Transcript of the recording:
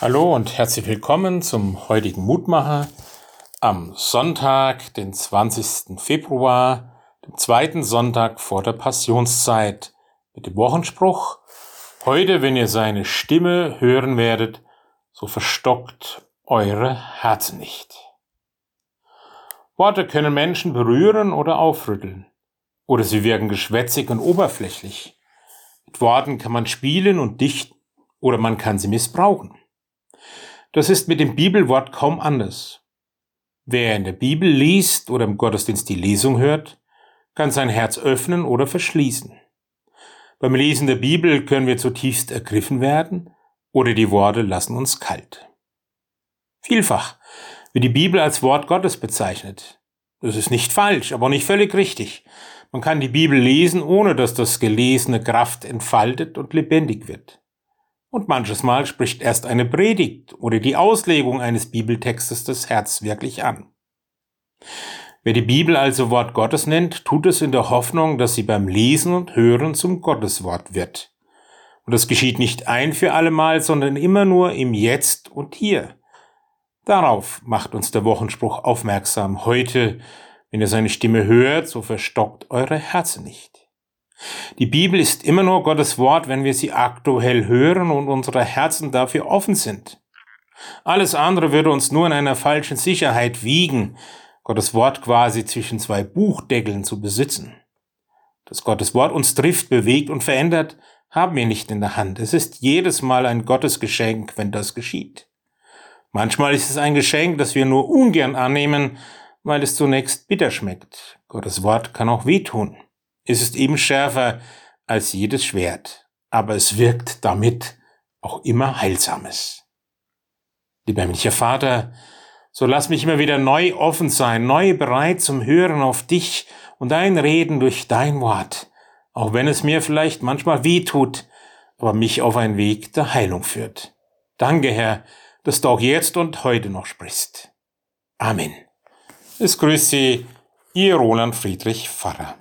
Hallo und herzlich willkommen zum heutigen Mutmacher am Sonntag, den 20. Februar, dem zweiten Sonntag vor der Passionszeit, mit dem Wochenspruch Heute, wenn ihr seine Stimme hören werdet, so verstockt eure Herzen nicht. Worte können Menschen berühren oder aufrütteln, oder sie wirken geschwätzig und oberflächlich. Mit Worten kann man spielen und dichten, oder man kann sie missbrauchen. Das ist mit dem Bibelwort kaum anders. Wer in der Bibel liest oder im Gottesdienst die Lesung hört, kann sein Herz öffnen oder verschließen. Beim Lesen der Bibel können wir zutiefst ergriffen werden oder die Worte lassen uns kalt. Vielfach wird die Bibel als Wort Gottes bezeichnet. Das ist nicht falsch, aber nicht völlig richtig. Man kann die Bibel lesen, ohne dass das Gelesene Kraft entfaltet und lebendig wird. Und manches Mal spricht erst eine Predigt oder die Auslegung eines Bibeltextes das Herz wirklich an. Wer die Bibel also Wort Gottes nennt, tut es in der Hoffnung, dass sie beim Lesen und Hören zum Gotteswort wird. Und das geschieht nicht ein für allemal, sondern immer nur im Jetzt und Hier. Darauf macht uns der Wochenspruch aufmerksam. Heute, wenn ihr seine Stimme hört, so verstockt eure Herzen nicht. Die Bibel ist immer nur Gottes Wort, wenn wir sie aktuell hören und unsere Herzen dafür offen sind. Alles andere würde uns nur in einer falschen Sicherheit wiegen, Gottes Wort quasi zwischen zwei Buchdeckeln zu besitzen. Dass Gottes Wort uns trifft, bewegt und verändert, haben wir nicht in der Hand. Es ist jedes Mal ein Gottesgeschenk, wenn das geschieht. Manchmal ist es ein Geschenk, das wir nur ungern annehmen, weil es zunächst bitter schmeckt. Gottes Wort kann auch wehtun. Es ist eben schärfer als jedes Schwert, aber es wirkt damit auch immer Heilsames. Lieber himmlischer Vater, so lass mich immer wieder neu offen sein, neu bereit zum Hören auf dich und dein Reden durch dein Wort, auch wenn es mir vielleicht manchmal weh tut, aber mich auf einen Weg der Heilung führt. Danke, Herr, dass du auch jetzt und heute noch sprichst. Amen. Es grüßt Sie, Ihr Roland Friedrich Pfarrer.